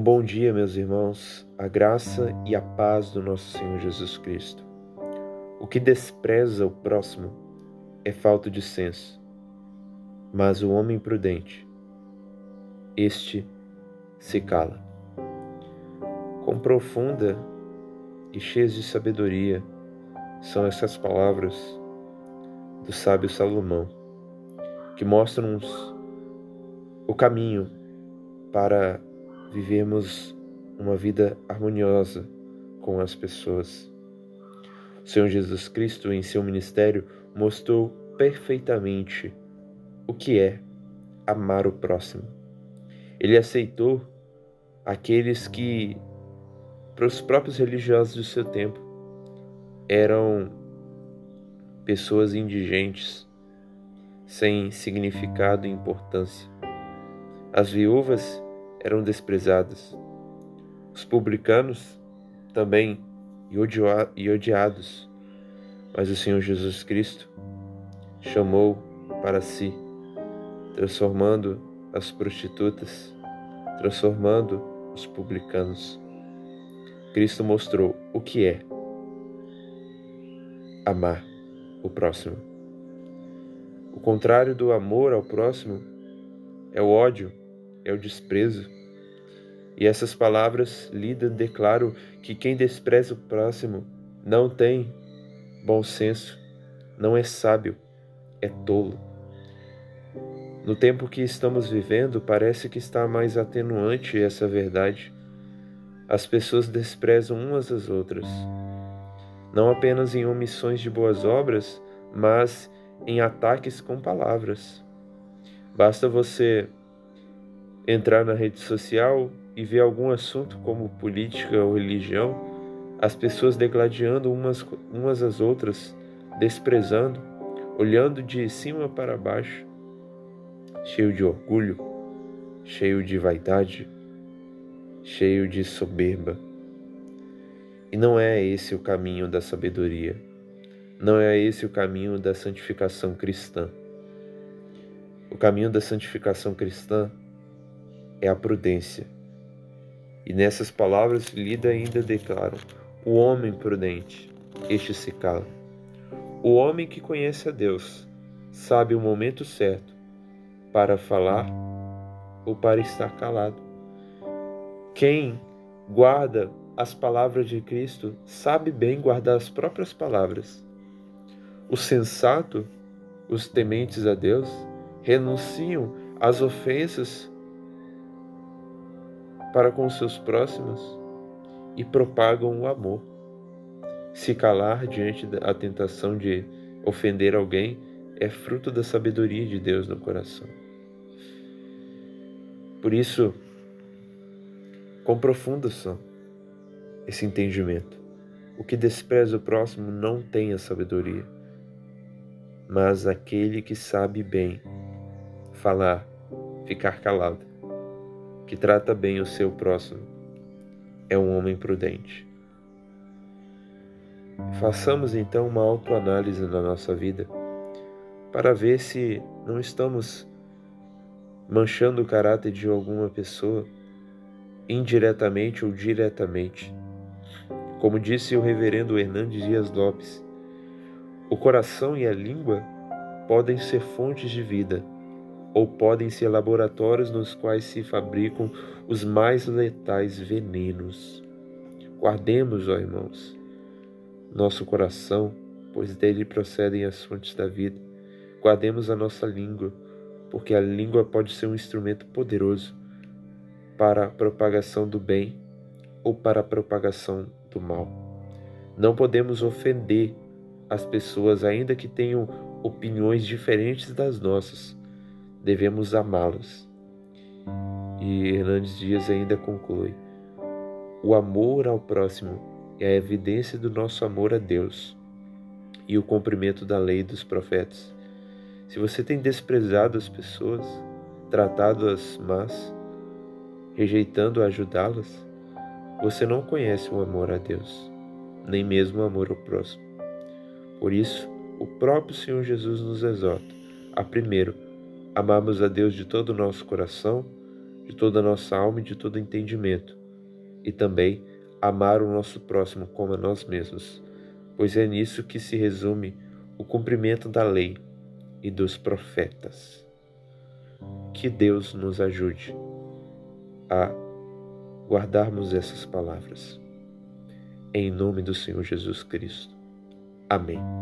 Um bom dia, meus irmãos, a graça e a paz do nosso Senhor Jesus Cristo. O que despreza o próximo é falta de senso, mas o homem prudente, este se cala. Com profunda e cheias de sabedoria são essas palavras do sábio Salomão, que mostram-nos o caminho para vivemos uma vida harmoniosa com as pessoas. O Senhor Jesus Cristo, em seu ministério, mostrou perfeitamente o que é amar o próximo. Ele aceitou aqueles que, para os próprios religiosos do seu tempo, eram pessoas indigentes, sem significado e importância. As viúvas eram desprezadas. Os publicanos também e odiados. Mas o Senhor Jesus Cristo chamou para si, transformando as prostitutas, transformando os publicanos. Cristo mostrou o que é amar o próximo. O contrário do amor ao próximo é o ódio é o desprezo. E essas palavras lidas declaram que quem despreza o próximo não tem bom senso, não é sábio, é tolo. No tempo que estamos vivendo, parece que está mais atenuante essa verdade. As pessoas desprezam umas às outras, não apenas em omissões de boas obras, mas em ataques com palavras. Basta você entrar na rede social e ver algum assunto como política ou religião, as pessoas degladiando umas, umas às outras, desprezando, olhando de cima para baixo, cheio de orgulho, cheio de vaidade, cheio de soberba. E não é esse o caminho da sabedoria, não é esse o caminho da santificação cristã. O caminho da santificação cristã é a prudência. E nessas palavras, Lida ainda declara: o homem prudente, este se cala. O homem que conhece a Deus sabe o momento certo para falar ou para estar calado. Quem guarda as palavras de Cristo sabe bem guardar as próprias palavras. O sensato, os tementes a Deus, renunciam às ofensas para com seus próximos e propagam o amor. Se calar diante da tentação de ofender alguém é fruto da sabedoria de Deus no coração. Por isso, com profundação esse entendimento. O que despreza o próximo não tem a sabedoria, mas aquele que sabe bem falar, ficar calado que trata bem o seu próximo, é um homem prudente. Façamos então uma autoanálise na nossa vida para ver se não estamos manchando o caráter de alguma pessoa, indiretamente ou diretamente. Como disse o reverendo Hernandes Dias Lopes, o coração e a língua podem ser fontes de vida ou podem ser laboratórios nos quais se fabricam os mais letais venenos. Guardemos, ó irmãos, nosso coração, pois dele procedem as fontes da vida. Guardemos a nossa língua, porque a língua pode ser um instrumento poderoso para a propagação do bem ou para a propagação do mal. Não podemos ofender as pessoas, ainda que tenham opiniões diferentes das nossas devemos amá-los. E Hernandes Dias ainda conclui: o amor ao próximo é a evidência do nosso amor a Deus e o cumprimento da lei dos profetas. Se você tem desprezado as pessoas, tratado-as más, rejeitando ajudá-las, você não conhece o amor a Deus, nem mesmo o amor ao próximo. Por isso, o próprio Senhor Jesus nos exorta a primeiro, amarmos a Deus de todo o nosso coração, de toda a nossa alma e de todo entendimento, e também amar o nosso próximo como a nós mesmos, pois é nisso que se resume o cumprimento da lei e dos profetas. Que Deus nos ajude a guardarmos essas palavras. Em nome do Senhor Jesus Cristo. Amém.